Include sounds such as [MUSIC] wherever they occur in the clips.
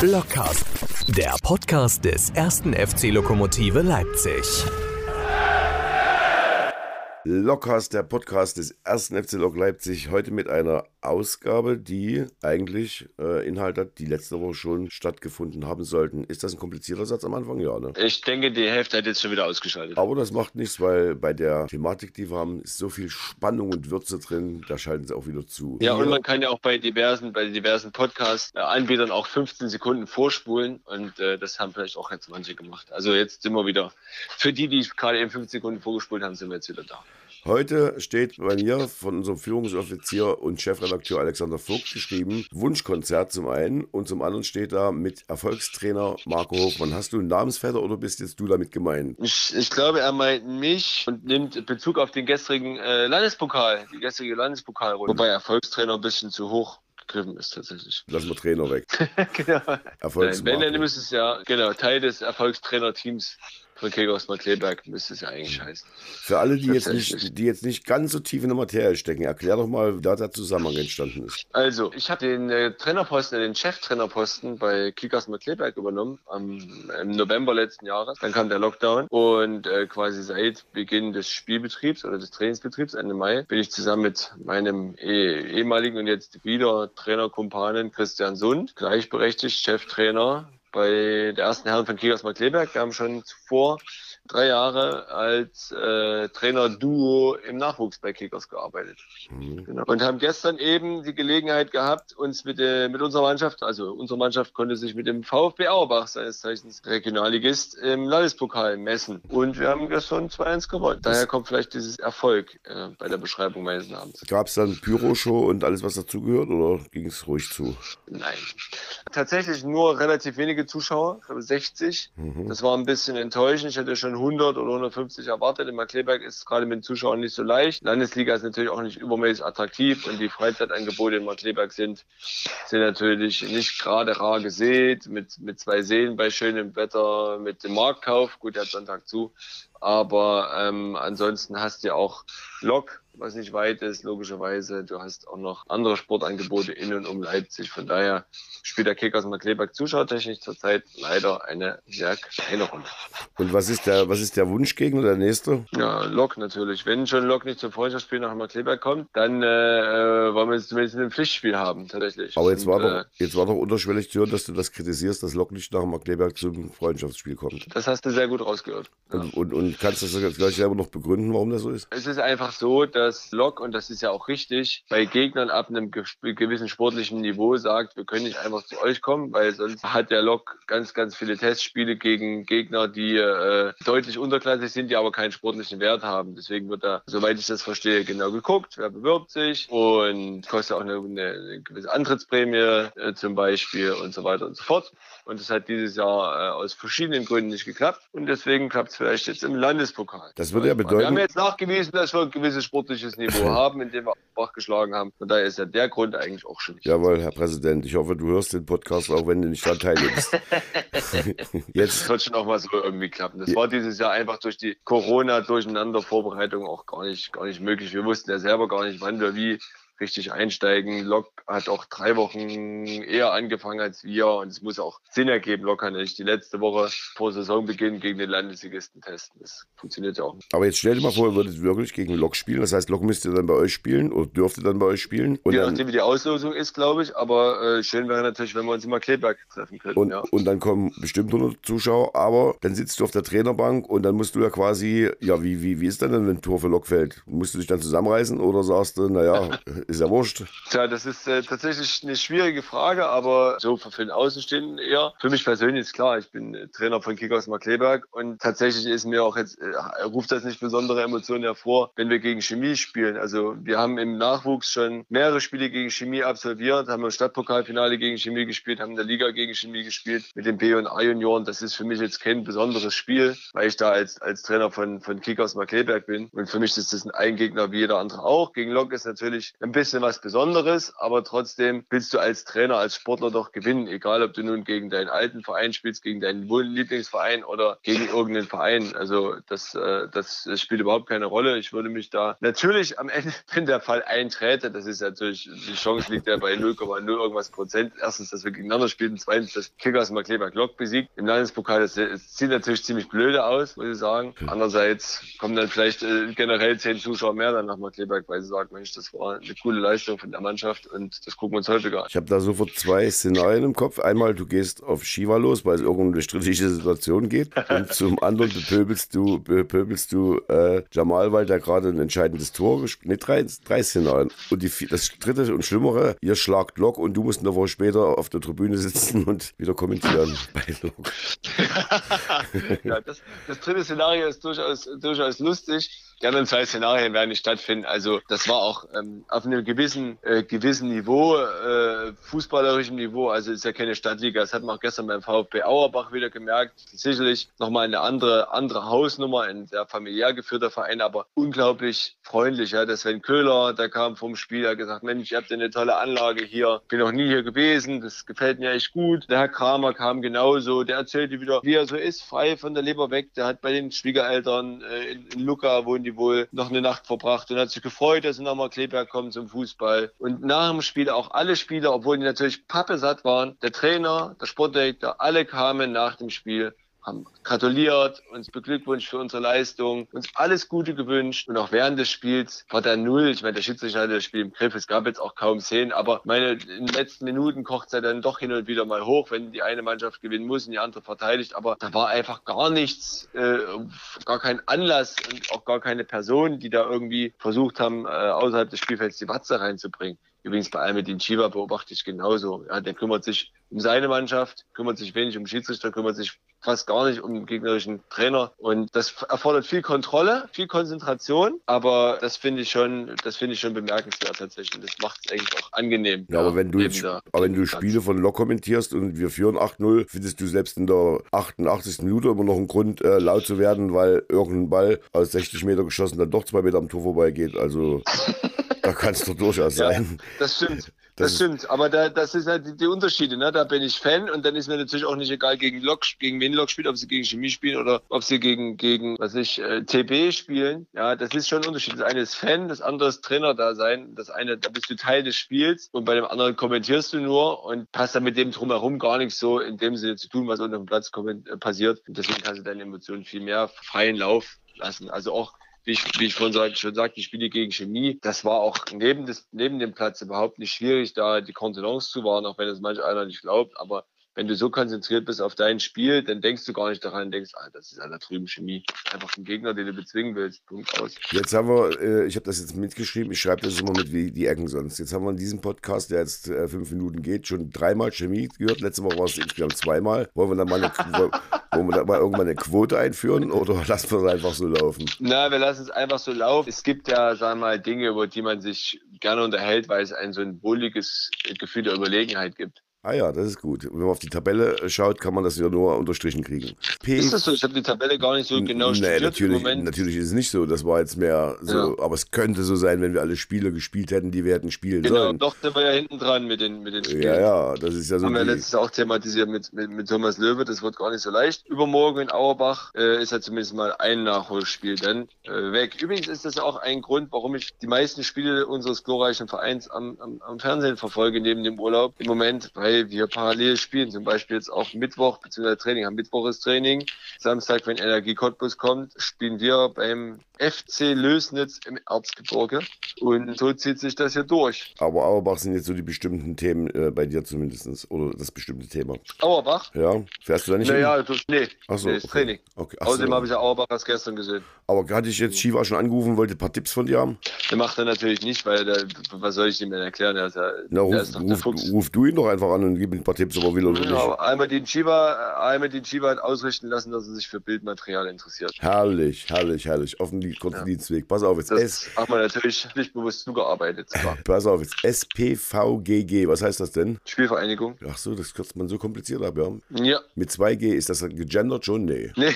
Blockcast, der Podcast des ersten FC Lokomotive Leipzig. Lockcast, der Podcast des ersten FC Lok Leipzig, heute mit einer Ausgabe, die eigentlich äh, Inhalt hat, die letzte Woche schon stattgefunden haben sollten. Ist das ein komplizierter Satz am Anfang? Ja, ne? Ich denke, die Hälfte hat jetzt schon wieder ausgeschaltet. Aber das macht nichts, weil bei der Thematik, die wir haben, ist so viel Spannung und Würze drin, da schalten sie auch wieder zu. Ja, und man kann ja auch bei diversen, bei diversen Podcast-Anbietern auch 15 Sekunden vorspulen und äh, das haben vielleicht auch jetzt manche gemacht. Also jetzt sind wir wieder, für die, die gerade eben 15 Sekunden vorgespult haben, sind wir jetzt wieder da. Heute steht bei mir von unserem Führungsoffizier und Chefredakteur Alexander Vogt geschrieben, Wunschkonzert zum einen und zum anderen steht da mit Erfolgstrainer Marco Hofmann. Hast du einen Namensvetter oder bist jetzt du damit gemeint? Ich, ich glaube, er meint mich und nimmt Bezug auf den gestrigen äh, Landespokal, die gestrige Landespokalrunde. Wobei Erfolgstrainer ein bisschen zu hoch gegriffen ist tatsächlich. Lassen wir Trainer weg. [LAUGHS] genau. Erfolgs Wenn, dann müsste es ja, genau, Teil des Erfolgstrainerteams von Kegos Markleberg müsste es ja eigentlich heißen. Für alle, die jetzt, nicht, die jetzt nicht ganz so tief in der Materie stecken, erklär doch mal, wie da der Zusammenhang entstanden ist. Also, ich habe den äh, Trainerposten, den Cheftrainerposten bei Kickers Markleberg übernommen am, im November letzten Jahres. Dann kam der Lockdown und äh, quasi seit Beginn des Spielbetriebs oder des Trainingsbetriebs Ende Mai bin ich zusammen mit meinem eh, ehemaligen und jetzt wieder Trainerkumpanen Christian Sund, gleichberechtigt Cheftrainer bei der ersten Herren von Kickers Markleberg. Wir haben schon zuvor drei Jahre als äh, Trainer-Duo im Nachwuchs bei Kickers gearbeitet. Genau. Und haben gestern eben die Gelegenheit gehabt, uns mit, äh, mit unserer Mannschaft, also unsere Mannschaft konnte sich mit dem VfB Auerbach, seines Zeichens Regionalligist, im Landespokal messen. Und wir haben gestern 2-1 gewonnen. Daher kommt vielleicht dieses Erfolg äh, bei der Beschreibung meines Namens. Gab es dann Pyroshow und alles, was dazugehört, oder ging es ruhig zu? Nein. Tatsächlich nur relativ wenige Zuschauer, ich glaube 60. Das war ein bisschen enttäuschend. Ich hätte schon 100 oder 150 erwartet. In Markleberg ist gerade mit den Zuschauern nicht so leicht. Landesliga ist natürlich auch nicht übermäßig attraktiv und die Freizeitangebote in Markleberg sind, sind natürlich nicht gerade rar gesät. Mit, mit zwei Seen bei schönem Wetter, mit dem Marktkauf. Gut, der hat Sonntag zu. Aber ähm, ansonsten hast du ja auch Lok, was nicht weit ist, logischerweise. Du hast auch noch andere Sportangebote in und um Leipzig. Von daher spielt der Kickers Markleberg zuschauertechnisch zurzeit leider eine sehr kleine Rolle. Und was ist der, was ist der Wunschgegner, der nächste? Ja, Lok natürlich. Wenn schon Lok nicht zum Freundschaftsspiel nach Markleberg kommt, dann äh, äh, wollen wir es zumindest ein Pflichtspiel haben, tatsächlich. Aber jetzt war, Und, doch, äh, jetzt war doch unterschwellig zu hören, dass du das kritisierst, dass Lok nicht nach Markleberg zum Freundschaftsspiel kommt. das hast du sehr gut rausgehört. Ja. Und, und, und kannst du das jetzt gleich selber noch begründen, warum das so ist? Es ist einfach so, dass Lok, und das ist ja auch richtig, bei Gegnern ab einem ge gewissen sportlichen Niveau sagt, wir können nicht einfach zu euch kommen, weil sonst hat der Lok ganz, ganz viele Testspiele gegen Gegner, die äh, deutlich unterklassig sind, die aber keinen sportlichen Wert haben. Deswegen wird da, soweit ich das verstehe, genau geguckt, wer bewirbt sich und kostet auch eine, eine, gewisse Antrittsprämie äh, zum Beispiel und so weiter und so fort. Und das hat dieses Jahr äh, aus verschiedenen Gründen nicht geklappt. Und deswegen klappt es vielleicht jetzt im Landespokal. Das würde ja Wir bedeuten, haben jetzt nachgewiesen, dass wir ein gewisses sportliches Niveau [LAUGHS] haben, indem wir Bach geschlagen haben. Von daher ist ja der Grund eigentlich auch schon nicht. Jawohl, Herr Präsident, ich hoffe, du hörst den Podcast, auch wenn du nicht daran teilnimmst. [LAUGHS] Das Jetzt, wird schon auch mal so irgendwie klappen. Das war dieses Jahr einfach durch die Corona-Durcheinander-Vorbereitung auch gar nicht, gar nicht möglich. Wir wussten ja selber gar nicht, wann wir wie richtig einsteigen. Lok hat auch drei Wochen eher angefangen als wir und es muss auch Sinn ergeben. Lok kann nicht die letzte Woche vor Saisonbeginn gegen den Landesligisten testen. Das funktioniert ja auch nicht. aber jetzt stell dir mal vor, ihr würdet wirklich gegen Lok spielen. Das heißt, Lok müsste dann bei euch spielen oder dürfte dann bei euch spielen. Und Je dann, nachdem, wie die Auslosung ist, glaube ich. Aber äh, schön wäre natürlich, wenn wir uns immer Kleberg treffen könnten. und, ja. und dann kommen bestimmt 100 Zuschauer, aber dann sitzt du auf der Trainerbank und dann musst du ja quasi, ja, wie, wie, wie ist denn, wenn ein Tor für Lok fällt? Musst du dich dann zusammenreißen oder sagst du, naja, [LAUGHS] ist ja wurscht. Tja, das ist äh, tatsächlich eine schwierige Frage, aber so für den Außenstehenden eher. Für mich persönlich ist klar, ich bin äh, Trainer von Kickers Markleberg und tatsächlich ist mir auch jetzt, äh, ruft das nicht besondere Emotionen hervor, wenn wir gegen Chemie spielen. Also wir haben im Nachwuchs schon mehrere Spiele gegen Chemie absolviert, haben im Stadtpokalfinale gegen Chemie gespielt, haben in der Liga gegen Chemie gespielt mit den B- und A-Junioren. Das ist für mich jetzt kein besonderes Spiel, weil ich da als, als Trainer von, von Kickers Markleberg bin. Und für mich ist das ein Gegner wie jeder andere auch. Gegen Lok ist natürlich ein bisschen was Besonderes, aber trotzdem willst du als Trainer, als Sportler doch gewinnen, egal ob du nun gegen deinen alten Verein spielst, gegen deinen Lieblingsverein oder gegen irgendeinen Verein. Also das, äh, das spielt überhaupt keine Rolle. Ich würde mich da natürlich am Ende, [LAUGHS] wenn der Fall einträte, das ist natürlich, die Chance liegt ja bei 0,0 irgendwas Prozent. Erstens, dass wir gegeneinander spielen, zweitens, dass Kickers mal Kleber Glock besiegt. Im Landespokal, das, das sieht natürlich ziemlich blöde aus, muss ich sagen. Andererseits kommen dann vielleicht äh, generell zehn Zuschauer mehr dann nach Markleberg, weil sie sagen, Mensch, das war eine coole Leistung von der Mannschaft und das gucken wir uns häufiger an. Ich habe da sofort zwei Szenarien im Kopf. Einmal, du gehst auf Shiva los, weil es irgendeine strittige Situation geht. Und zum anderen bepöbelst du, bepöbelst du äh, Jamal, weil der gerade ein entscheidendes Tor gespielt Ne, drei, drei Szenarien. Und die, das dritte und schlimmere, ihr schlagt Lok und du musst eine Woche später auf der Tribüne sitzen und wieder kommentieren [LAUGHS] bei Lok. ja, das, das dritte Szenario ist durchaus, durchaus lustig. Die anderen zwei Szenarien werden nicht stattfinden. Also das war auch ähm, auf einem gewissen, äh, gewissen Niveau, äh, fußballerischem Niveau. Also ist ja keine Stadtliga. Das hat man auch gestern beim VfB Auerbach wieder gemerkt. Sicherlich nochmal eine andere, andere Hausnummer, ein sehr familiär geführter Verein, aber unglaublich freundlich. Ja. Der Sven Köhler, der kam vom Spiel, hat gesagt, Mensch, ihr habt eine tolle Anlage hier. Bin noch nie hier gewesen. Das gefällt mir echt gut. Der Herr Kramer kam genauso. Der erzählte wieder, wie er so ist, frei von der Leber weg. Der hat bei den Schwiegereltern äh, in, in Lucca, wo die wohl noch eine Nacht verbracht und hat sich gefreut, dass sie nochmal Kleberg kommen zum Fußball. Und nach dem Spiel auch alle Spieler, obwohl die natürlich pappesatt waren, der Trainer, der Sportdirektor, alle kamen nach dem Spiel haben gratuliert, uns beglückwünscht für unsere Leistung, uns alles Gute gewünscht. Und auch während des Spiels war der Null. Ich meine, der Schiedsrichter hatte das Spiel im Griff. Es gab jetzt auch kaum Szenen, aber meine, in den letzten Minuten kocht es ja dann doch hin und wieder mal hoch, wenn die eine Mannschaft gewinnen muss und die andere verteidigt. Aber da war einfach gar nichts, äh, gar kein Anlass und auch gar keine Person, die da irgendwie versucht haben, äh, außerhalb des Spielfelds die Watze reinzubringen. Übrigens bei Almedin Chiva beobachte ich genauso. Ja, der kümmert sich um seine Mannschaft, kümmert sich wenig um Schiedsrichter, kümmert sich fast gar nicht um den gegnerischen Trainer. Und das erfordert viel Kontrolle, viel Konzentration, aber das finde ich schon, das finde ich schon bemerkenswert tatsächlich. Das macht es eigentlich auch angenehm. Ja, aber wenn du jetzt, aber wenn du Spiele von Lok kommentierst und wir führen 8-0, findest du selbst in der 88. Minute immer noch einen Grund, äh, laut zu werden, weil irgendein Ball aus 60 Meter geschossen dann doch zwei Meter am Tor vorbeigeht. Also [LAUGHS] da kann es doch durchaus ja, sein. Das stimmt. Das, das stimmt, aber da, das ist halt die, die, Unterschiede. Ne? Da bin ich Fan und dann ist mir natürlich auch nicht egal, gegen Lok, gegen wen Lok spielt, ob sie gegen Chemie spielen oder ob sie gegen, gegen was ich, äh, TB spielen. Ja, das ist schon ein Unterschied. Das eine ist Fan, das andere ist Trainer da sein. Das eine, da bist du Teil des Spiels und bei dem anderen kommentierst du nur und hast dann mit dem drumherum gar nichts so in dem Sinne zu tun, was unter dem Platz äh, passiert. Und deswegen kannst du deine Emotionen viel mehr freien Lauf lassen. Also auch wie ich, wie ich vorhin schon sagte, die Spiele gegen Chemie, das war auch neben, des, neben dem Platz überhaupt nicht schwierig, da die Kontenance zu wahren, auch wenn es manch einer nicht glaubt. Aber wenn du so konzentriert bist auf dein Spiel, dann denkst du gar nicht daran, denkst, ah, das ist einer drüben Chemie. Einfach ein Gegner, den du bezwingen willst. Punkt aus. Jetzt haben wir, äh, ich habe das jetzt mitgeschrieben, ich schreibe das immer mit wie die Ecken sonst. Jetzt haben wir in diesem Podcast, der jetzt äh, fünf Minuten geht, schon dreimal Chemie gehört. Letzte Woche war es insgesamt zweimal. Wollen wir dann mal, eine, wollen wir dann mal irgendwann eine Quote einführen oder [LAUGHS] lassen wir es einfach so laufen? Na, wir lassen es einfach so laufen. Es gibt ja, sagen wir mal, Dinge, über die man sich gerne unterhält, weil es ein so ein wohliges Gefühl der Überlegenheit gibt. Ah ja, das ist gut. wenn man auf die Tabelle äh, schaut, kann man das ja nur unterstrichen kriegen. P ist das so? Ich habe die Tabelle gar nicht so genau studiert nee, natürlich, natürlich ist es nicht so. Das war jetzt mehr so, ja. aber es könnte so sein, wenn wir alle Spiele gespielt hätten, die wir hätten spielen genau, sollen. Genau, doch sind wir ja hinten dran mit den, mit den Spielen. Ja, ja, das ist ja so. Haben wir letztes auch thematisiert mit, mit, mit Thomas Löwe, das wird gar nicht so leicht. Übermorgen in Auerbach äh, ist ja zumindest mal ein Nachholspiel dann äh, weg. Übrigens ist das auch ein Grund, warum ich die meisten Spiele unseres glorreichen Vereins am, am, am Fernsehen verfolge, neben dem Urlaub im Moment, weil wir parallel spielen. Zum Beispiel jetzt auch Mittwoch, beziehungsweise Training. Am Mittwoch ist Training. Samstag, wenn Energie Cottbus kommt, spielen wir beim FC Lösnitz im Erzgebirge. Und so zieht sich das hier durch. Aber Auerbach sind jetzt so die bestimmten Themen äh, bei dir zumindest. Oder das bestimmte Thema. Auerbach? Ja. Fährst du da nicht naja, hin? Naja, nee. Achso, nee, ist okay. Training. Okay. Außerdem habe ich ja Auerbach erst gestern gesehen. Aber hatte ich jetzt Shiva schon angerufen, wollte ein paar Tipps von dir haben? Der macht er natürlich nicht, weil der, was soll ich ihm denn erklären? Er ist ja, Na, ruf, ruf, ruf, du ihn doch einfach an und gib ihm ein paar Tipps, aber will er nicht. Genau, einmal den Shiva, einmal den Shiva hat ausrichten lassen, dass er sich für Bildmaterial interessiert. Herrlich, herrlich, herrlich. Auf dem ja. Dienstweg. Pass auf, jetzt das S. Haben wir natürlich nicht bewusst zugearbeitet. [LAUGHS] Pass auf, jetzt SPVGG. Was heißt das denn? Spielvereinigung. Ach so, das kürzt man so kompliziert ab, ja? Ja. Mit 2G, ist das gegendert schon? Nee. [LAUGHS] Nee.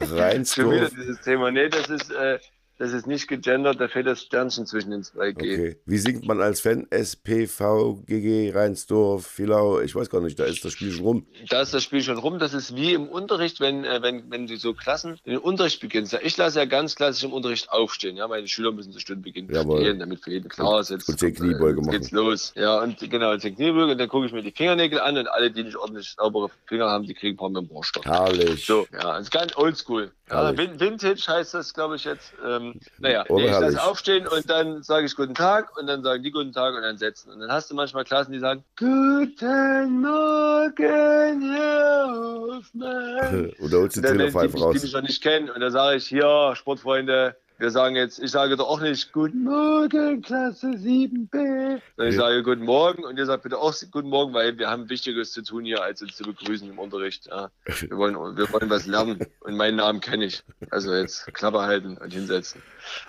Reinsdorf. Schon wieder dieses Thema. Nee, das ist, äh, das ist nicht gegendert, da fehlt das Sternchen zwischen den zwei G. Okay. Wie singt man als Fan? SPV, GG, Rheinsdorf, Filau, ich weiß gar nicht, da ist das Spiel schon rum. Da ist das Spiel schon rum. Das ist wie im Unterricht, wenn, äh, wenn, wenn du so Klassen den Unterricht beginnst. Ich lasse ja ganz klassisch im Unterricht aufstehen. Ja, meine Schüler müssen zur Stundenbeginn Jawohl. stehen, damit für jeden klar ist. Jetzt, und zehn Kniebeuge jetzt machen. geht's los. Ja, und genau, zehn Kniebeuge. Und dann gucke ich mir die Fingernägel an und alle, die nicht ordentlich saubere Finger haben, die kriegen ein paar mit dem. Herrlich. So, ja, das ist ganz oldschool. Ja, Vintage heißt das, glaube ich, jetzt. Ähm, naja, Oder nee, ich lasse aufstehen und dann sage ich Guten Tag und dann sagen die Guten Tag und dann setzen. Und dann hast du manchmal Klassen, die sagen Guten Morgen, Herr Hoffmann. [LAUGHS] Und da holst du dann, wenn Trillerpfeife die, raus. mich noch nicht kennen, und dann sage ich, hier, Sportfreunde, wir sagen jetzt, ich sage doch auch nicht Guten Morgen, Klasse 7b. Sondern ich sage Guten Morgen und ihr sagt bitte auch Guten Morgen, weil wir haben Wichtiges zu tun hier, als uns zu begrüßen im Unterricht. Ja. Wir, wollen, wir wollen was lernen und meinen Namen kenne ich. Also jetzt Klappe halten und hinsetzen.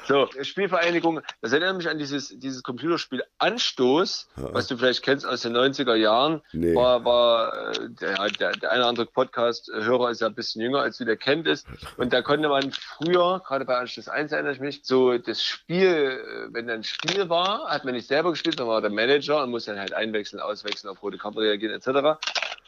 So, Spielvereinigung, das erinnert mich an dieses, dieses Computerspiel Anstoß, Ja. was du vielleicht kennst aus den 90er Jahren. Nee. War, war äh, der, der, der eine oder andere Podcast-Hörer ist ja ein bisschen jünger, als du der kennt ist. Und da konnte man früher, gerade bei Anschluss 1 erinnere ich mich, so das Spiel, äh, wenn ein Spiel war, hat man nicht selber gespielt, dann war der Manager und muss dann halt einwechseln, auswechseln, auf rote Karte reagieren etc.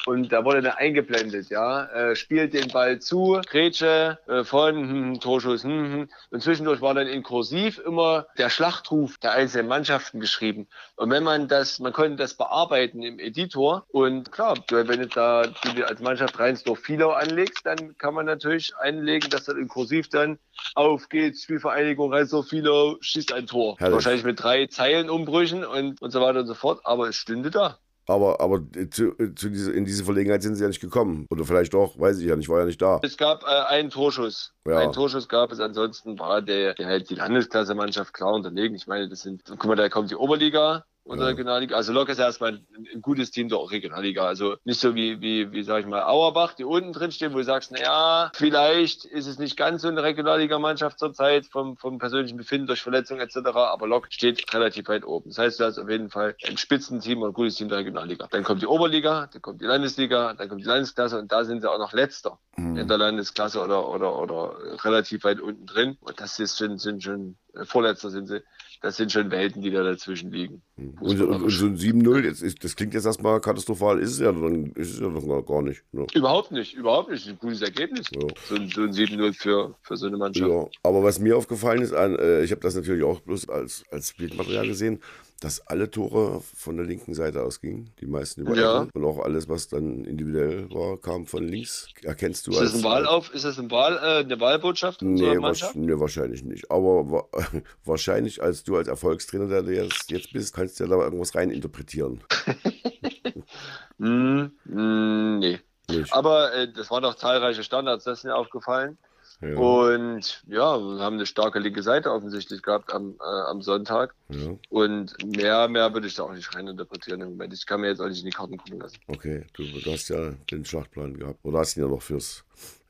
Und da wurde dann eingeblendet, ja, äh, spielt den Ball zu, Grätsche äh, von hm, Torschuss, hm, hm. und zwischendurch war dann in Kursiv immer der Schlachtruf der einzelnen Mannschaften geschrieben. Und wenn man das, man konnte das bearbeiten im Editor und klar, wenn du da du als Mannschaft Rheinsdorf Filau anlegst, dann kann man natürlich einlegen, dass dann in Kursiv dann auf geht's, Spielvereinigung Rheinsdorf Filau schießt ein Tor. Herrlich. Wahrscheinlich mit drei Zeilenumbrüchen und, und so weiter und so fort, aber es stünde da. Aber, aber zu, zu diese, in diese Verlegenheit sind sie ja nicht gekommen. Oder vielleicht doch, weiß ich ja nicht, ich war ja nicht da. Es gab äh, einen Torschuss. Ja. Einen Torschuss gab es, ansonsten war der, der halt die Landesklasse-Mannschaft klar unterlegen. Ich meine, das sind, guck mal, da kommt die Oberliga und Ja. Regionalliga. Also Lok ist erstmal ein, ein gutes Team der Regionalliga. Also nicht so wie, wie, wie sag ich mal, Auerbach, die unten drin stehen, wo du sagst, na ja, vielleicht ist es nicht ganz so eine Regionalliga-Mannschaft zurzeit vom, vom persönlichen Befinden durch Verletzungen etc. Aber Lok steht relativ weit oben. Das heißt, du hast auf jeden Fall ein Spitzenteam und ein gutes Team der Regionalliga. Dann kommt die Oberliga, dann kommt die Landesliga, dann kommt die Landesklasse und da sind sie auch noch letzter Hm. in der Landesklasse oder, oder, oder relativ weit unten drin. Und das ist schon, sind schon, äh, vorletzter sind sie, das sind schon Welten, die da dazwischen liegen. Und, und, und so ein 7-0, jetzt ist- das klingt jetzt erstmal katastrophal, ist es ja dann, ist es ja doch gar- nicht. Ne? Überhaupt nicht, überhaupt nicht. Ein gutes Ergebnis. Ja. So, ein- so ein 7-0 für, für so eine Mannschaft. Ja, aber was mir aufgefallen ist, äh, ich habe das natürlich auch bloß als, als Bildmaterial gesehen, dass alle Tore von der linken Seite ausgingen, die meisten über Ja. Und auch alles, was dann individuell war, kam von links. Erkennst du Ist das ein Wahlauf, ist das ein Wahl, äh, eine Wahlbotschaft Nee, Mannschaft? nee, wahrscheinlich nicht. Aber wa [LAUGHS] wahrscheinlich, als du als Erfolgstrainer, der du jetzt, jetzt bist, kannst du ja da irgendwas rein interpretieren. [LAUGHS] Hm, hm, nee. Nicht? Aber äh, das waren doch zahlreiche Standards, das ist mir aufgefallen. Ja, Und ja, wir haben eine starke linke Seite offensichtlich gehabt am, äh, am Sonntag. ja, Und mehr, mehr würde ich da auch nicht reininterpretieren im Moment. Ich kann mir jetzt auch nicht in die Karten gucken lassen. okay. Du, du hast ja den Schlachtplan gehabt. Oder hast ihn ja noch fürs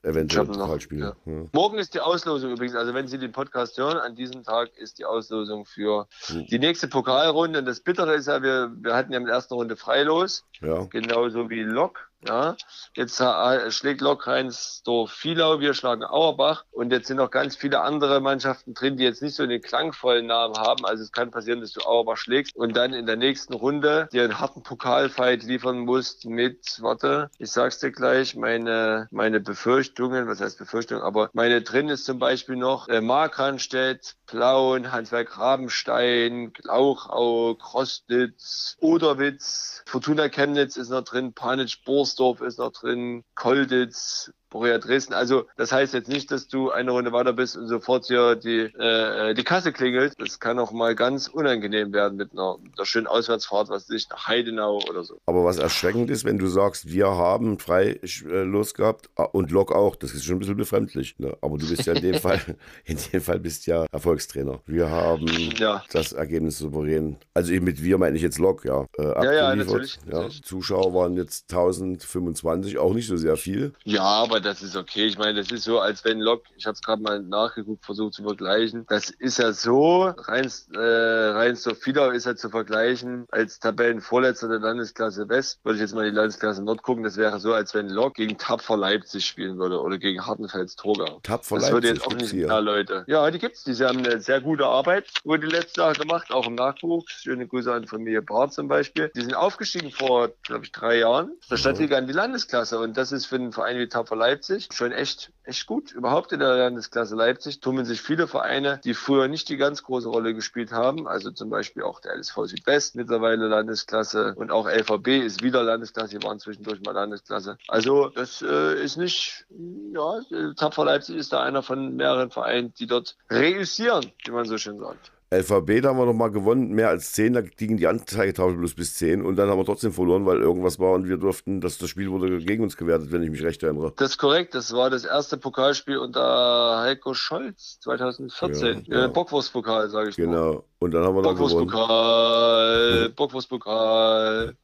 eventuell Pokalspiel. ja. Ja. Morgen ist die Auslosung übrigens, also wenn Sie den Podcast hören, an diesem Tag ist die Auslosung für die nächste Pokalrunde. Und das Bittere ist ja, wir, wir hatten ja in der ersten Runde Freilos, ja. genauso wie Lok. Ja, jetzt äh, schlägt Lok Rheinsdorf Vielau, wir schlagen Auerbach und jetzt sind noch ganz viele andere Mannschaften drin, die jetzt nicht so den klangvollen Namen haben. Also es kann passieren, dass du Auerbach schlägst und dann in der nächsten Runde dir einen harten Pokalfight liefern musst mit, warte, ich sag's dir gleich, meine, meine Befürchtungen, was heißt Befürchtungen, aber meine drin ist zum Beispiel noch äh, Markranstädt, Plauen, Hansberg Rabenstein, Glauchau, Krostitz, Oderwitz, Fortuna Chemnitz ist noch drin, Panitsch Borsdorf ist noch drin, Kolditz, Borussia Dresden. Also das heißt jetzt nicht, dass du eine Runde weiter bist und sofort hier die, äh, die Kasse klingelt. Das kann auch mal ganz unangenehm werden mit einer, einer schönen Auswärtsfahrt, was ich, nach Heidenau oder so. Aber was erschreckend ist, wenn du sagst, wir haben frei äh, losgehabt ah, und Lok auch, das ist schon ein bisschen befremdlich. Ne? Aber du bist ja in dem [LAUGHS] Fall, in dem Fall bist ja Erfolgstrainer. Wir haben Ja. das Ergebnis souverän. Also mit wir meine ich jetzt Lok, ja. Äh, ja, abgeliefert. natürlich, Ja. natürlich. Zuschauer waren jetzt 1025, auch nicht so sehr viel. Ja, aber das ist okay. Ich meine, das ist so, als wenn Lok, ich habe es gerade mal nachgeguckt, versucht zu vergleichen. Das ist ja so, rein, äh, rein so ist ja zu vergleichen als Tabellenvorletzter der Landesklasse West. Würde ich jetzt mal die Landesklasse Nord gucken, das wäre so, als wenn Lok gegen Tapfer Leipzig spielen würde oder gegen Hartenfels Torgau. Tapfer Das Leipzig würde jetzt auch nicht mehr Leute. Ja, die gibt's. Die haben eine sehr gute Arbeit über die letzten Jahre gemacht, auch im Nachwuchs. Schöne Grüße an Familie Barth zum Beispiel. Die sind aufgestiegen vor, glaube ich, drei Jahren. Der Stadtliga in die Landesklasse. Und das ist für einen Verein wie Tapfer Leipzig schon echt, echt gut. Überhaupt in der Landesklasse Leipzig tummeln sich viele Vereine, die früher nicht die ganz große Rolle gespielt haben. Also zum Beispiel auch der LSV Südwest mittlerweile Landesklasse und auch LVB ist wieder Landesklasse. Die waren zwischendurch mal Landesklasse. Also das äh, ist nicht, ja, Tapfer Leipzig ist da einer von mehreren Vereinen, die dort reüssieren, wie man so schön sagt. LVB, da haben wir noch mal gewonnen, mehr als 10, da ging die Anzeigetafel bloß bis 10 und dann haben wir trotzdem verloren, weil irgendwas war und wir durften, dass das Spiel wurde gegen uns gewertet, wenn ich mich recht erinnere. Das ist korrekt. Das war das erste Pokalspiel unter Heiko Scholz 2014. Ja, ja. Äh, Bockwurstpokal, sage ich mal. Genau. Und dann haben wir dann gewonnen. Bockwurstpokal, [LAUGHS] Bockwurstpokal,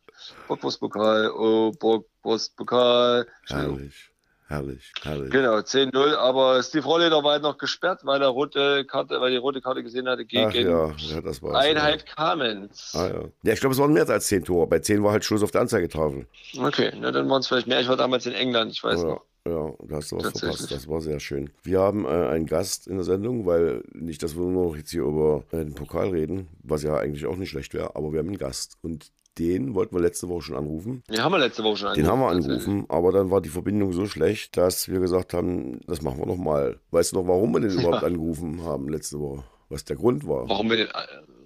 Bockwurstpokal, oh, Bockwurstpokal. Herrlich, herrlich, herrlich. Genau, 10-0, aber Steve Rolleder war halt noch gesperrt, weil er rote Karte, weil die rote Karte gesehen hatte gegen Ach ja, ja, das war's. Einheit Kamenz. Ja. Ah, ja. ja, ich glaube, es waren mehr als 10 Tore. Bei 10 war halt Schluss auf der Anzeigetafel. Okay, na, dann waren es vielleicht mehr. Ich war damals in England, ich weiß Ja, noch. ja, da hast du was verpasst. Das war sehr schön. Wir haben äh, einen Gast in der Sendung, weil nicht, dass wir nur noch jetzt hier über äh, den Pokal reden, was ja eigentlich auch nicht schlecht wäre, aber wir haben einen Gast. Und den wollten wir letzte Woche schon anrufen. Den haben wir letzte Woche schon Den haben wir angerufen, aber dann war die Verbindung so schlecht, dass wir gesagt haben, das machen wir noch mal. Weißt du noch, warum wir den [LAUGHS] überhaupt angerufen haben letzte Woche? Was der Grund war? Warum wir den, äh,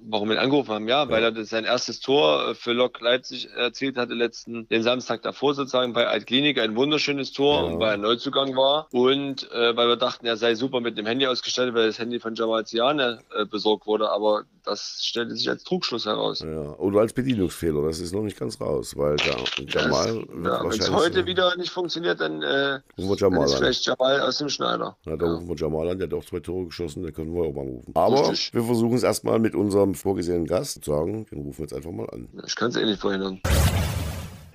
warum wir ihn angerufen haben? Ja, weil er sein erstes Tor äh, für Lok Leipzig erzielt hatte, letzten, den Samstag davor sozusagen bei Altklinik. Ein wunderschönes Tor, Ja. und weil er Neuzugang war. Und äh, weil wir dachten, er sei super mit dem Handy ausgestattet, weil das Handy von Jamal Ziane äh, besorgt wurde. Aber das stellte sich als Trugschluss heraus. Ja, oder als Bedienungsfehler, das ist noch nicht ganz raus, weil der Jamal wird ja, Wenn es heute wieder nicht funktioniert, dann, äh, rufen wir dann Jamal ist an. vielleicht Jamal aus dem Schneider. Na, da rufen wir Jamal an, der hat auch zwei Tore geschossen, den können wir auch mal anrufen. Aber Richtig. wir versuchen es erstmal mit unserem vorgesehenen Gast sagen, den rufen wir jetzt einfach mal an. Ich kann es eh nicht verhindern.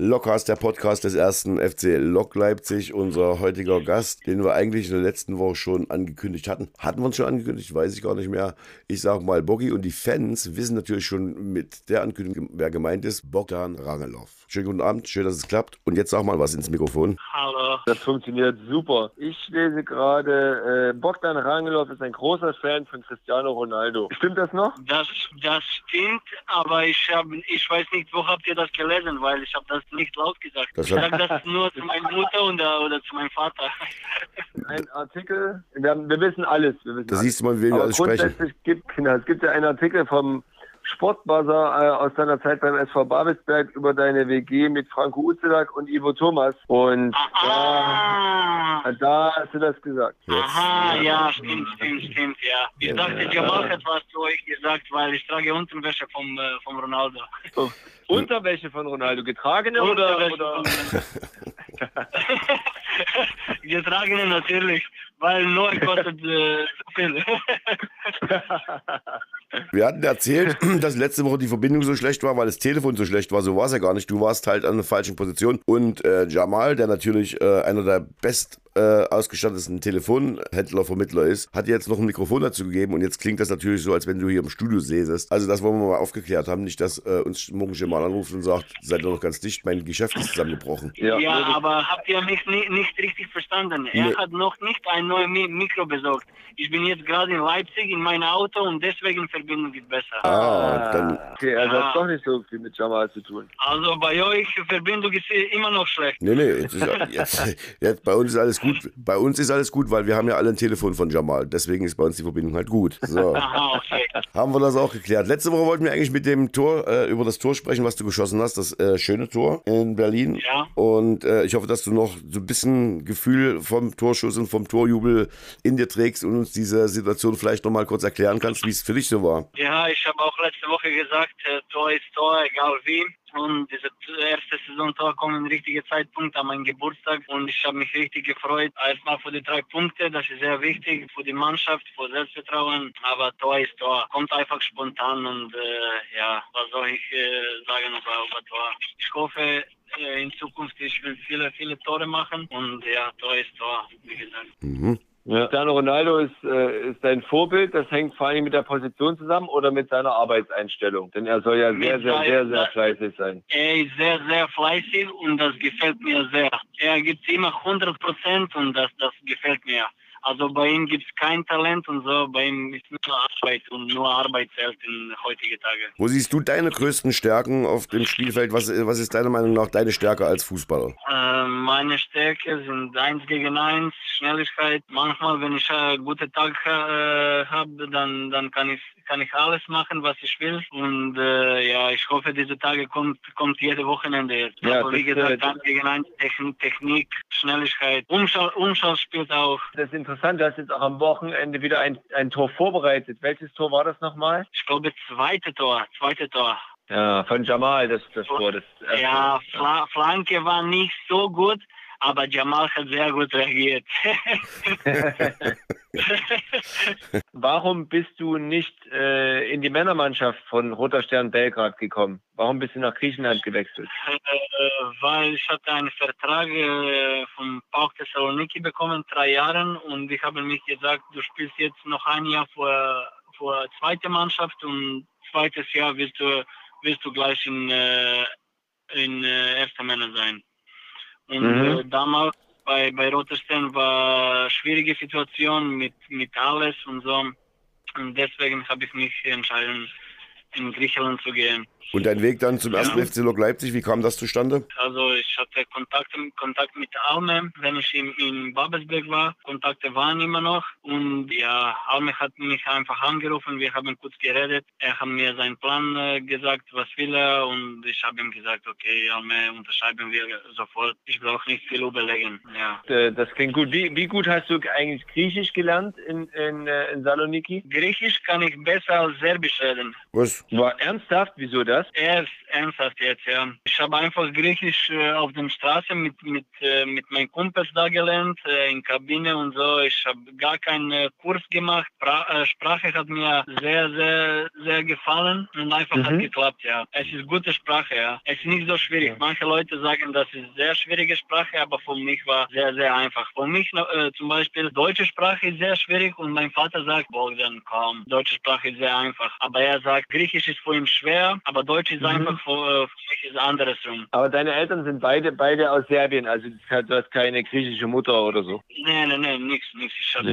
Lockcast, der Podcast des ersten FC Lok Leipzig. Unser heutiger Gast, den wir eigentlich in der letzten Woche schon angekündigt hatten. Hatten wir uns schon angekündigt? Weiß ich gar nicht mehr. Ich sage mal Boggy und die Fans wissen natürlich schon mit der Ankündigung, wer gemeint ist. Bogdan Rangelow. Schönen guten Abend, schön, dass es klappt. Und jetzt sag mal was ins Mikrofon. Hallo. Das funktioniert super. Ich lese gerade, äh, Bogdan Rangelow ist ein großer Fan von Cristiano Ronaldo. Stimmt das noch? Das, das stimmt, aber ich hab, ich weiß nicht, wo habt ihr das gelesen, weil ich habe das [LAUGHS] nicht laut gesagt. Das ich sage das nur zu meiner Mutter oder, oder zu meinem Vater. [LAUGHS] Ein Artikel, wir, haben, wir wissen alles. Wir wissen Da alles. siehst du mal, wie wir alles sprechen. grundsätzlich gibt, genau, es gibt ja einen Artikel vom Sportbuzzer äh, aus deiner Zeit beim SV Babelsberg über deine WG mit Franco Uzelak und Ivo Thomas. Und da, da hast du das gesagt. aha, ja, stimmt, stimmt, stimmt, ja. Ich Ja. dachte, Jamal hat was zu euch gesagt, weil ich trage Unterwäsche vom, äh, vom Ronaldo. So. Unterwäsche von Ronaldo, getragene oder, oder? [LAUGHS] [LAUGHS] Getragene natürlich, weil neu kostet äh, so viel. [LAUGHS] Wir hatten erzählt, [CLEARS THROAT] dass letzte Woche die Verbindung so schlecht war, weil das Telefon so schlecht war. So war es ja gar nicht. Du warst halt an der falschen Position. Und äh, Jamal, der natürlich äh, einer der best äh, ausgestattetsten Telefonhändler, Vermittler ist, hat jetzt noch ein Mikrofon dazu gegeben. Und jetzt klingt das natürlich so, als wenn du hier im Studio säßest. Also das wollen wir mal aufgeklärt haben. Nicht, dass äh, uns morgen Jamal anruft und sagt, seid ihr noch ganz dicht, mein Geschäft ist zusammengebrochen. Ja, das- aber habt ihr mich ni nicht richtig verstanden? Er Nee. hat noch nicht ein neues Mi Mikro besorgt. Ich bin jetzt gerade in Leipzig in meinem Auto und deswegen Verbindung ist besser. Ah, dann Okay, also Ah. hat doch nicht so viel mit Jamal zu tun. Also bei euch Verbindung ist immer noch schlecht. Nee, nee, jetzt ist, jetzt, [LAUGHS] jetzt, bei uns ist alles gut. Bei uns ist alles gut, weil wir haben ja alle ein Telefon von Jamal. Deswegen ist bei uns die Verbindung halt gut. So. [LAUGHS] Aha, okay. Haben wir das auch geklärt. Letzte Woche wollten wir eigentlich mit dem Tor, äh, über das Tor sprechen, was du geschossen hast, das äh, schöne Tor in Berlin. Ja. Und äh, ich hoffe, dass du noch so ein bisschen Gefühl vom Torschuss und vom Torjubel in dir trägst und uns diese Situation vielleicht noch mal kurz erklären kannst, wie es für dich so war. Ja, ich habe auch letzte Woche gesagt, äh, Tor ist Tor, egal wie. Und dieses erste Saisontor kommt im richtigen Zeitpunkt an meinen Geburtstag und ich habe mich richtig gefreut. Erstmal für die drei Punkte, das ist sehr wichtig für die Mannschaft, für Selbstvertrauen. Aber Tor ist Tor, kommt einfach spontan und äh, ja, was soll ich äh, sagen über, über Tor? Ich hoffe, äh, in Zukunft ich will viele, viele Tore machen und ja, Tor ist Tor, wie gesagt. Mhm. Ja. Cristiano Ronaldo ist, äh, ist dein Vorbild. Das hängt vor allem mit der Position zusammen oder mit seiner Arbeitseinstellung. Denn er soll ja sehr, Mit sehr, sehr, seiner- sehr fleißig sein. Er ist sehr, sehr fleißig und das gefällt mir sehr. Er gibt immer 100 Prozent und das, das gefällt mir. Also bei ihm gibt es kein Talent und so, bei ihm ist nur Arbeit und nur Arbeit zählt in heutigen Tagen. Wo siehst du deine größten Stärken auf dem Spielfeld? Was, was ist deiner Meinung nach deine Stärke als Fußballer? Äh, meine Stärke sind eins gegen eins, Schnelligkeit. Manchmal, wenn ich einen guten Tag äh, habe, dann, dann kann ich kann ich alles machen, was ich will. Und äh, ja, ich hoffe, diese Tage kommt kommt jede Wochenende jetzt. Ja, Aber wie das, gesagt, äh, eins gegen eins, Technik, Technik Schnelligkeit. Umschau, Umschau spielt auch. Das ist interessant, du hast jetzt auch am Wochenende wieder ein, ein Tor vorbereitet. Welches Tor war das nochmal? Ich glaube, zweite Tor, zweite Tor. Ja, von Jamal, das, das Tor. Das. Ja, Fla Flanke war nicht so gut, aber Jamal hat sehr gut reagiert. [LAUGHS] Warum bist du nicht äh, in die Männermannschaft von Roter Stern Belgrad gekommen? Warum bist du nach Griechenland gewechselt? Äh, weil ich hatte einen Vertrag äh, vom PAOK Thessaloniki bekommen, drei Jahren, und ich habe mich gesagt, du spielst jetzt noch ein Jahr vor, vor zweite Mannschaft und zweites Jahr wirst du, wirst du gleich in, äh, in äh, erster Männer sein. Und Mhm. äh, damals bei, bei Stern war schwierige Situation mit, mit alles und so. Und deswegen habe ich mich entschieden, in Griechenland zu gehen. Und dein Weg dann zum ersten Ja. FC Lok Leipzig, wie kam das zustande? Also ich hatte Kontakt, Kontakt mit Alme, wenn ich in, in Babelsberg war. Kontakte waren immer noch. Und ja, Alme hat mich einfach angerufen. Wir haben kurz geredet. Er hat mir seinen Plan äh, gesagt, was will er. Und ich habe ihm gesagt, okay, Alme, unterschreiben wir sofort. Ich brauche nicht viel überlegen. Ja. Äh, Das klingt gut. Wie, wie gut hast du eigentlich Griechisch gelernt in, in, äh, in Saloniki? Griechisch kann ich besser als Serbisch reden. Was? War ernsthaft? Wieso das? Erst ernsthaft jetzt, ja. Ich habe einfach Griechisch äh, auf der Straße mit, mit, äh, mit meinen Kumpels da gelernt, äh, in Kabine und so. Ich habe gar keinen äh, Kurs gemacht. Pra äh, Sprache hat mir sehr, sehr, sehr gefallen und einfach Mhm. hat geklappt, ja. Es ist gute Sprache, ja. Es ist nicht so schwierig. Manche Leute sagen, das ist sehr schwierige Sprache, aber für mich war sehr, sehr einfach. Für mich äh, zum Beispiel, deutsche Sprache ist sehr schwierig und mein Vater sagt, Bogdan, komm, deutsche Sprache ist sehr einfach. Aber er sagt, Griechisch ist für ihn schwer, aber Deutsch ist Mhm. einfach für, für mich ist andersrum. Aber deine Eltern sind beide, beide aus Serbien, also du hast keine griechische Mutter oder so. Nee, nee, nee, nichts, nichts. Ich habe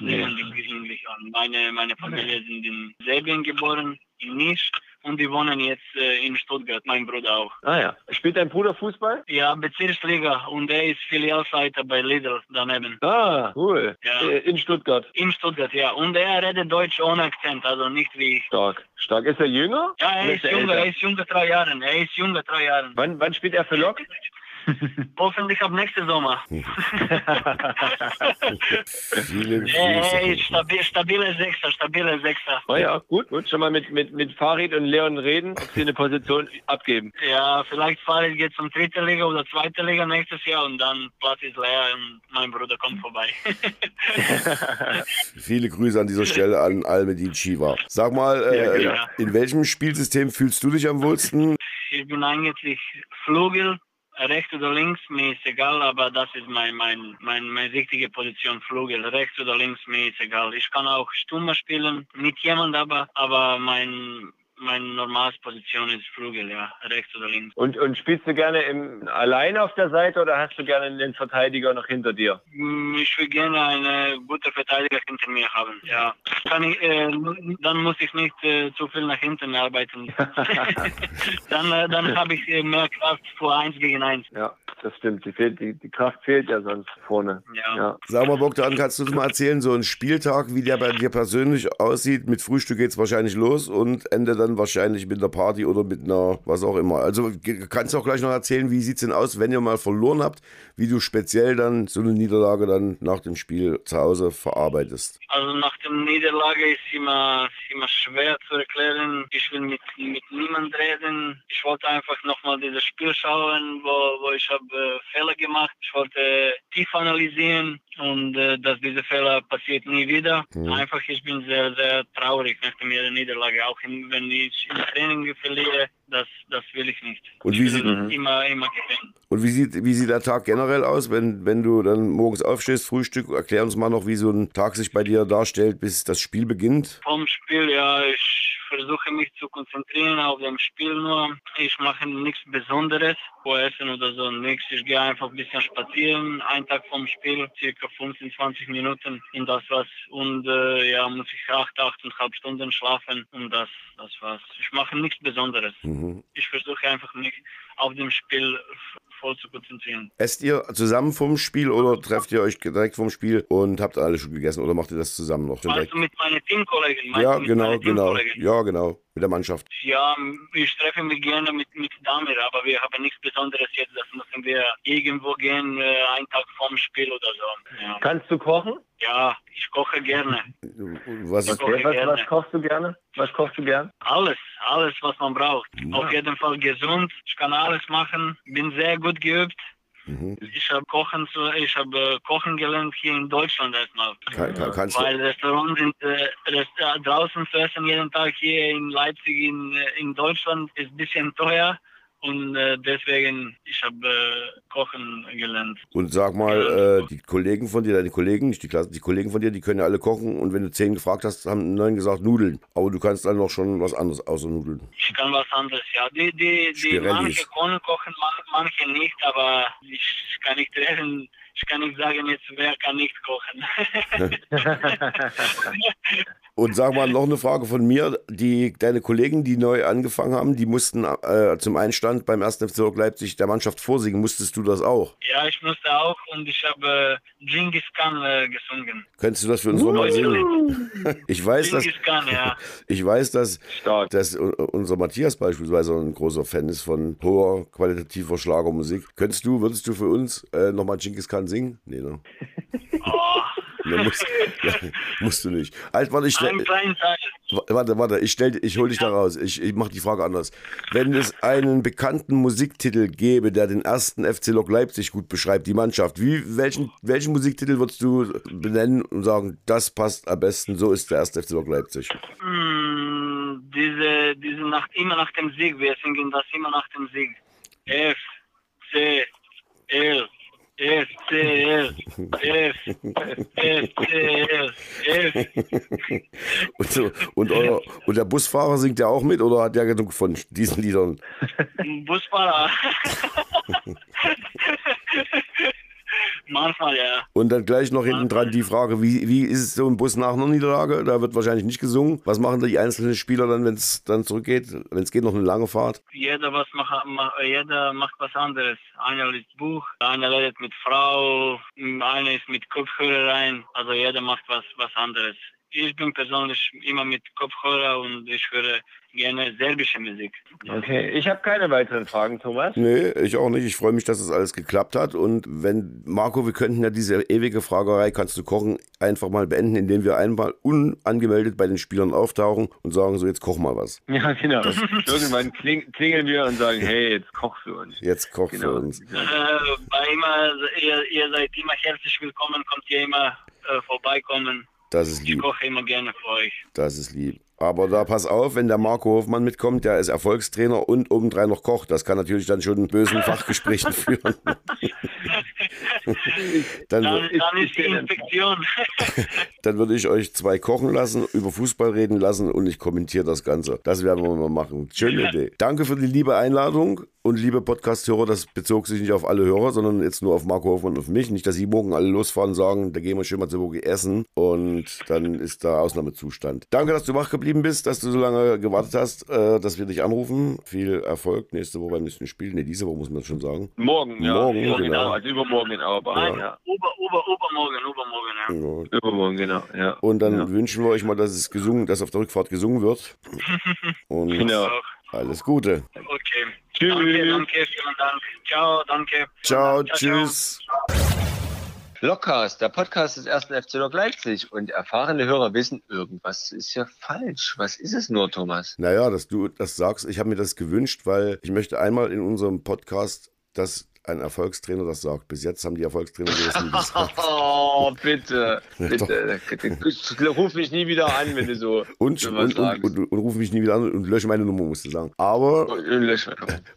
Nee, nee. an. Meine, meine Familie sind in Serbien geboren, in Nisch und die wohnen jetzt äh, in Stuttgart, mein Bruder auch. Ah ja. Spielt dein Bruder Fußball? Ja, Bezirksliga und er ist Filialleiter bei Lidl daneben. Ah, cool. Ja. Äh, In Stuttgart. In Stuttgart, ja. Und er redet Deutsch ohne Akzent, also nicht wie ich. Stark. Stark. Ist er jünger? Ja, er ist jünger, er ist jünger drei Jahren. Er ist jünger drei Jahren. Wann, wann spielt er für Lok? [LAUGHS] Hoffentlich ab nächsten Sommer. Viele ist Grüße. stabil, stabile Sechser, stabile Sechser. Oh ja, gut, gut. Schon mal mit, mit, mit Farid und Leon reden, ob sie eine Position abgeben. Ja, vielleicht ich jetzt zum dritten Liga oder zweite Liga nächstes Jahr und dann Platz ist leer und mein Bruder kommt vorbei. [LAUGHS] Viele Grüße an dieser Stelle an Almedin Shiva. Sag mal, äh, Ja, genau. in welchem Spielsystem fühlst du dich am wohlsten? ich bin eigentlich Flügel, rechts oder links, mir ist egal, aber das ist mein, mein, mein, meine richtige Position, Flügel, rechts oder links, mir ist egal. Ich kann auch Stummer spielen, mit jemand aber, aber mein, meine normale Position ist Flügel, ja, rechts oder links. Und, und spielst du gerne im, alleine auf der Seite oder hast du gerne den Verteidiger noch hinter dir? Mm, Ich will gerne einen guten Verteidiger hinter mir haben. Ja, kann ich, äh, dann muss ich nicht äh, zu viel nach hinten arbeiten. [LAUGHS] [LAUGHS] dann äh, dann habe ich äh, mehr Kraft für eins gegen eins. Ja. das stimmt. Die, fehlt, die, die Kraft fehlt ja sonst vorne. Ja. Ja. Sag mal, Bogdan, kannst du uns mal erzählen, so ein Spieltag, wie der bei dir persönlich aussieht? Mit Frühstück geht's wahrscheinlich los und Ende dann wahrscheinlich mit einer Party oder mit einer, was auch immer. Also kannst du auch gleich noch erzählen, wie sieht's denn aus, wenn ihr mal verloren habt, wie du speziell dann so eine Niederlage dann nach dem Spiel zu Hause verarbeitest? Also nach der Niederlage ist immer, ist immer schwer zu erklären. Ich will mit, mit niemand reden. Ich wollte einfach nochmal dieses Spiel schauen, wo, wo ich habe äh, Fehler gemacht. Ich wollte tief analysieren und äh, dass diese Fehler passiert nie wieder. Mhm. Einfach, ich bin sehr, sehr traurig nach der Niederlage. Auch in, wenn ich im Training verliere, das, das will ich nicht. Und wie sieht- immer, immer gewinnen. Und wie sieht, wie sieht der Tag generell aus, wenn, wenn du dann morgens aufstehst, Frühstück? Erklär uns mal noch, wie so ein Tag sich bei dir darstellt, bis das Spiel beginnt. Vom Spiel, ja, ich versuche mich zu konzentrieren auf dem Spiel nur. Ich mache nichts Besonderes, vor Essen oder so, nichts. Ich gehe einfach ein bisschen spazieren, einen Tag vom Spiel, circa 15, 20 Minuten und das war's. Und äh, ja, muss ich acht, achteinhalb Stunden schlafen und das, das war's. Ich mache nichts Besonderes. Mhm. Ich versuche einfach mich auf dem Spiel voll zu konzentrieren. Esst ihr zusammen vom Spiel oder trefft ihr euch direkt vom Spiel und habt alle schon gegessen oder macht ihr das zusammen noch? Meinst du mit meinen Teamkollegen? Meinst Ja, genau, genau. Teamkollegen? Ja, genau. Mit der Mannschaft. Ja, ich treffe mich gerne mit, mit Damir, aber wir haben nichts Besonderes jetzt. Das müssen wir irgendwo gehen, äh, einen Tag vorm Spiel oder so. Ja, Kannst du kochen? ja ich koche gerne. Was ist, Okay, was, gerne. was kochst du gerne? Was kochst du gern? Alles, alles, was man braucht. Ja. Auf jeden Fall gesund. Ich kann alles machen. Bin sehr gut geübt. mhm. Ich habe Kochen, zu, ich habe äh, Kochen gelernt hier in Deutschland erstmal. kann, kann, kannst Weil du, Restaurants sind äh, Rest, äh, draußen zu essen jeden Tag hier in Leipzig in, äh, in Deutschland ist ein bisschen teuer und äh, deswegen ich habe äh, Kochen gelernt. und sag mal, äh, die Kollegen von dir, deine Kollegen, nicht die Klasse, die Kollegen von dir, die können ja alle kochen und wenn du zehn gefragt hast, haben neun gesagt Nudeln. Aber du kannst dann noch schon was anderes außer Nudeln. Ich kann was anderes, ja. Die, die, die Spirellis. manche können kochen, man- manche nicht, aber ich kann nicht reden. Ich kann nicht sagen jetzt, wer kann nicht kochen. [LAUGHS] Und sag mal, noch eine Frage von mir. Die, deine Kollegen, die neu angefangen haben, die mussten äh, zum Einstand beim 1. FC Leipzig der Mannschaft vorsingen. Musstest du das auch? ja, ich musste auch und ich habe äh, Genghis Khan äh, gesungen. Könntest du das für uns nochmal singen? [LAUGHS] Ich weiß, dass, Khan, ja. [LAUGHS] ich weiß, dass, Stark. dass unser Matthias beispielsweise ein großer Fan ist von hoher, qualitativer Schlagermusik. Könntest du, würdest du für uns äh, nochmal Genghis Khan singen? Nee, ne? [LAUGHS] Oh, Nee, musst, [LAUGHS] musst du nicht. Halt, warte, ich, stell- warte, warte, ich, stell, ich hol dich da raus. Ich, ich mache die Frage anders. Wenn es einen bekannten Musiktitel gäbe, der den ersten FC Lok Leipzig gut beschreibt, die Mannschaft, wie, welchen, welchen Musiktitel würdest du benennen und sagen, das passt am besten, so ist der erste FC Lok Leipzig? Mm, diese, diese nach, immer nach dem Sieg, wir singen das immer nach dem Sieg. F, C, L, F, C, L, F, F, C, L, F. Und, so, und, euer, und der Busfahrer singt ja auch mit oder hat der genug von diesen Liedern? Busfahrer. [LAUGHS] Manchmal ja. Und dann gleich noch hinten dran die Frage, wie, wie ist es so im Bus nach einer Niederlage? Da wird wahrscheinlich nicht gesungen. Was machen da die einzelnen Spieler dann, wenn es dann zurückgeht? Wenn es geht, noch eine lange Fahrt? Jeder was macht, ma- jeder macht was anderes. Einer liest Buch, einer redet mit Frau, einer ist mit Kopfhörer rein. Also jeder macht was was anderes. Ich bin persönlich immer mit Kopfhörer und ich höre gerne serbische Musik. Okay, ich habe keine weiteren Fragen, Thomas. Nee, ich auch nicht. Ich freue mich, dass das alles geklappt hat. Und wenn, Marco, wir könnten ja diese ewige Fragerei, kannst du kochen, einfach mal beenden, indem wir einmal unangemeldet bei den Spielern auftauchen und sagen, so jetzt koch mal was. [LAUGHS] Ja, genau. Irgendwann kling, klingeln wir und sagen, hey, jetzt kochst du uns. Jetzt koch für Genau. uns. Äh, bei immer, ihr, ihr seid immer herzlich willkommen, kommt ihr immer äh, vorbeikommen. Das ist Ich lieb. koche immer gerne für euch. Das ist lieb. Aber da pass auf, wenn der Marco Hofmann mitkommt, der ist Erfolgstrainer und obendrein noch Koch. Das kann natürlich dann schon bösen [LAUGHS] Fachgesprächen führen. [LAUGHS] dann, Dann, dann ist die Infektion. [LAUGHS] dann würde ich euch zwei kochen lassen, über Fußball reden lassen und ich kommentiere das Ganze. Das werden wir mal machen. Schöne Idee. Danke für die liebe Einladung. Und liebe Podcast-Hörer, das bezog sich nicht auf alle Hörer, sondern jetzt nur auf Marco Hoffmann und auf mich. Nicht, dass Sie morgen alle losfahren und sagen, da gehen wir schon mal zu Burgi essen und dann ist da Ausnahmezustand. Danke, dass du wach geblieben bist, dass du so lange gewartet hast, äh, dass wir dich anrufen. Viel Erfolg nächste Woche beim nächsten Spiel. Ne, diese Woche muss man schon sagen. Morgen, ja. Morgen, genau. genau. Also übermorgen in Auerbach. Ja. Ober, ober, übermorgen, übermorgen, ja. Ja. Übermorgen, genau. Ja. Und dann ja. wünschen wir euch mal, dass es gesungen, dass auf der Rückfahrt gesungen wird. [LAUGHS] Und Genau. alles Gute. Okay. Tschüss. Danke, danke, vielen Dank. Ciao, danke. Ciao, ciao. tschüss. Lockcast, der Podcast des ersten FC Lok Leipzig. Und erfahrene Hörer wissen, irgendwas ist ja falsch. Was ist es nur, Thomas? Naja, dass du das sagst, ich habe mir das gewünscht, weil ich möchte einmal in unserem Podcast, dass ein Erfolgstrainer das sagt. Bis jetzt haben die Erfolgstrainer das [LAUGHS] nie gesagt. Oh, bitte. [LAUGHS] Bitte. Ruf mich nie wieder an, wenn du so Und, und, und, und, und ruf mich nie wieder an und lösche meine Nummer, musst du sagen. Aber mal.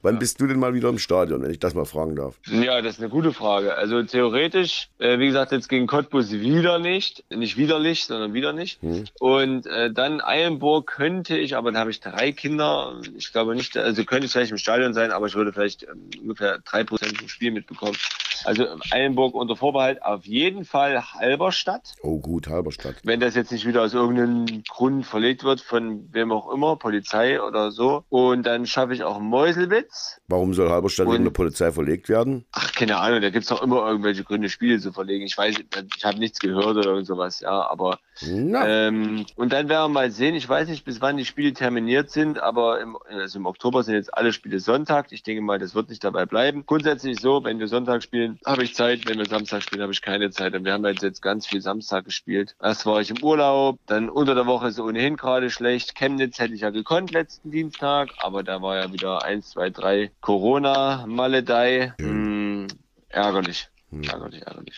wann bist du denn mal wieder im Stadion, wenn ich das mal fragen darf? Ja, das ist eine gute Frage. Also theoretisch, äh, wie gesagt, jetzt gegen Cottbus wieder nicht. Nicht widerlich, sondern wieder nicht. Hm. Und äh, dann Eilenburg könnte ich, aber da habe ich drei Kinder. Ich glaube nicht, also könnte ich vielleicht im Stadion sein, aber ich würde vielleicht ähm, ungefähr drei Prozent vom Spiel mitbekommen. Also Eilenburg unter Vorbehalt auf jeden Fall Halberstadt. Oh gut, Halberstadt. Wenn das jetzt nicht wieder aus irgendeinem Grund verlegt wird, von wem auch immer, Polizei oder so. Und dann schaffe ich auch Meuselwitz. Warum soll Halberstadt wegen der Polizei verlegt werden? Ach, keine Ahnung, da gibt's doch immer irgendwelche Gründe, Spiele zu verlegen. Ich weiß, ich habe nichts gehört oder irgend sowas, ja, aber ähm, und dann werden wir mal sehen, ich weiß nicht, bis wann die Spiele terminiert sind, aber im, also im Oktober sind jetzt alle Spiele Sonntag. Ich denke mal, das wird nicht dabei bleiben. Grundsätzlich so, wenn wir Sonntag spielen, habe ich Zeit, wenn wir Samstag spielen, habe ich keine Zeit. Und wir haben jetzt, jetzt ganz viel Samstag gespielt. Erst war ich im Urlaub, dann unter der Woche ist ohnehin gerade schlecht. Chemnitz hätte ich ja gekonnt letzten Dienstag, aber da war ja wieder eins, zwei, drei Corona, Maledei. Hm, ärgerlich. Ärgerlich, ärgerlich.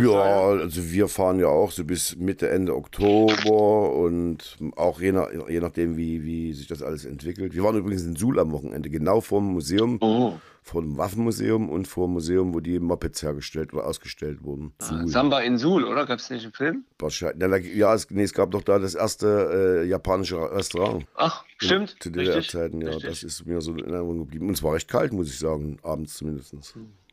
Ja, also wir fahren ja auch so bis Mitte, Ende Oktober und auch je, nach, je nachdem, wie, wie sich das alles entwickelt. Wir waren übrigens in Suhl am Wochenende, genau vor dem Museum, Oh. Vor dem Waffenmuseum und vor dem Museum, wo die Mopeds hergestellt oder ausgestellt wurden. Suhl. Samba in Suhl, oder? Gab es nicht einen Film? Wahrscheinlich. Ja, es, nee, es gab doch da das erste äh, japanische Restaurant. Ach, stimmt. Zu richtig, DDR-Zeiten, ja. richtig. Das ist mir so in Erinnerung geblieben. Und es war recht kalt, muss ich sagen, abends zumindest.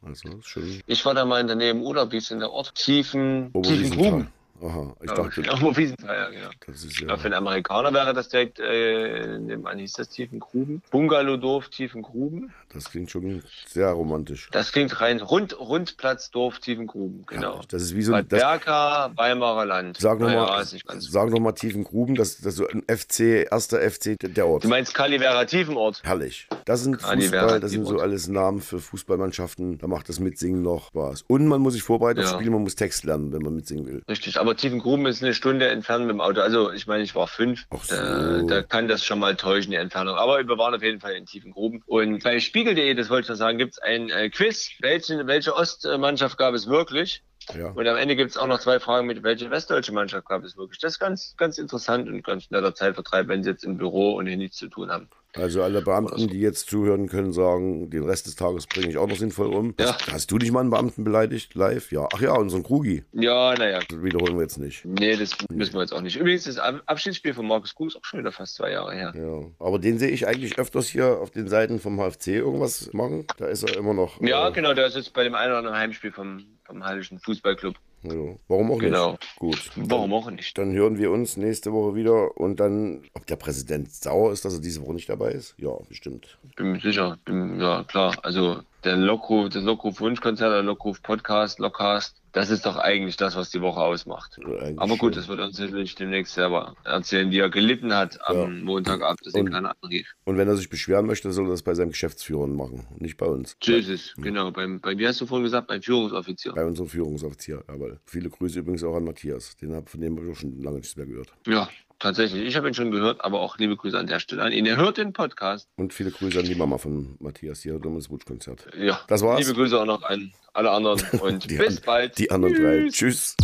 Also, ist schön. Ich war da mal in der Nähe im Urlaub, wie ist denn der Ort? Tiefen, Tiefengruben. Oberwiesenthal. Aha, ich dachte, Ja, ja, genau. das ist ja. Ja, für einen Amerikaner wäre das direkt, äh, nebenan hieß das Tiefengruben. Bungalowdorf, Tiefengruben. Das klingt schon sehr romantisch. Das klingt rein, Rund, Rundplatzdorf, Tiefengruben, genau. Das ist wie so ein. Berka, Weimarer Land. sag nochmal, ganz- sag noch mal Tiefengruben, das, das ist so ein FC, erster FC der Ort. Du meinst Kalivera Tiefenort? Herrlich. Das sind Fußball, das sind so alles Namen für Fußballmannschaften. Da macht das Mitsingen noch Spaß. Und man muss sich vorbereiten aufs Ja. Spiel, man muss Text lernen, wenn man mitsingen will. Richtig, aber Tiefengruben ist eine Stunde entfernt mit dem Auto. Also ich meine, ich war fünf. So. da, da kann das schon mal täuschen, die Entfernung. Aber wir waren auf jeden Fall in Tiefengruben. Und bei Spiegel.de, das wollte ich noch sagen, gibt es ein äh, Quiz. Welche, welche Ostmannschaft gab es wirklich? Ja. Und am Ende gibt es auch noch zwei Fragen mit, welche westdeutsche Mannschaft gab es wirklich? Das ist ganz, ganz interessant und ganz netter Zeitvertreib, wenn sie jetzt im Büro und hier nichts zu tun haben. Also alle Beamten, die jetzt zuhören, können sagen, den Rest des Tages bringe ich auch noch sinnvoll um. Ja. Hast, hast du dich mal einen Beamten beleidigt live? Ja. Ach ja, unseren Krugi. Ja, naja. Das wiederholen wir jetzt nicht. Nee, das müssen wir jetzt auch nicht. Übrigens, das Ab- Abschiedsspiel von Markus Kuh ist auch schon wieder fast zwei Jahre her. Ja. Aber den sehe ich eigentlich öfters hier auf den Seiten vom HFC irgendwas machen. Da ist er immer noch. Ja, äh, genau, der ist jetzt bei dem einen oder anderen Heimspiel vom, vom Hallischen Fußballclub. Ja. Warum auch Genau. nicht? Gut. Warum auch nicht? Dann hören wir uns nächste Woche wieder und dann, ob der Präsident sauer ist, dass er diese Woche nicht dabei ist? Ja, bestimmt. Bin mir sicher. Bin, ja, klar. Also der Lockruf, das Lockruf-Wunschkonzert, der Lockruf-Podcast, Lockcast, das ist doch eigentlich das, was die Woche ausmacht. Eigentlich Aber gut, schon. das wird uns sicherlich demnächst selber erzählen, wie er gelitten hat am Ja. Montagabend, dass Und- keiner anrief. Und wenn er sich beschweren möchte, soll er das bei seinem Geschäftsführer machen, nicht bei uns. Jesus, genau. Beim, bei, wie hast du vorhin gesagt, beim Führungsoffizier. Bei unserem Führungsoffizier. Aber viele Grüße übrigens auch an Matthias. Den hab, von dem habe ich auch schon lange nichts mehr gehört. Ja, tatsächlich. Ich habe ihn schon gehört, aber auch liebe Grüße an der Stelle an ihn. Er hört den Podcast. Und viele Grüße an die Mama von Matthias. Immer das Wutschkonzert. Ja, Das war's. Liebe Grüße auch noch an alle anderen [LAUGHS] und Die bis an- bald. Die anderen drei. Tschüss.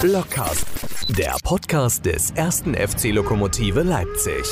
Blockcast, der Podcast des ersten FC Lokomotive Leipzig.